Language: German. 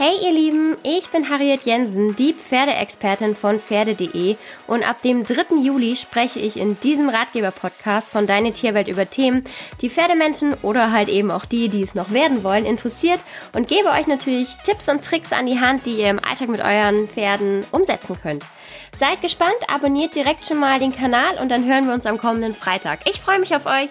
Hey ihr Lieben, ich bin Harriet Jensen, die Pferdeexpertin von Pferde.de und ab dem 3. Juli spreche ich in diesem Ratgeber-Podcast von Deine Tierwelt über Themen, die Pferdemenschen oder halt eben auch die, die es noch werden wollen, interessiert und gebe euch natürlich Tipps und Tricks an die Hand, die ihr im Alltag mit euren Pferden umsetzen könnt. Seid gespannt, abonniert direkt schon mal den Kanal und dann hören wir uns am kommenden Freitag. Ich freue mich auf euch.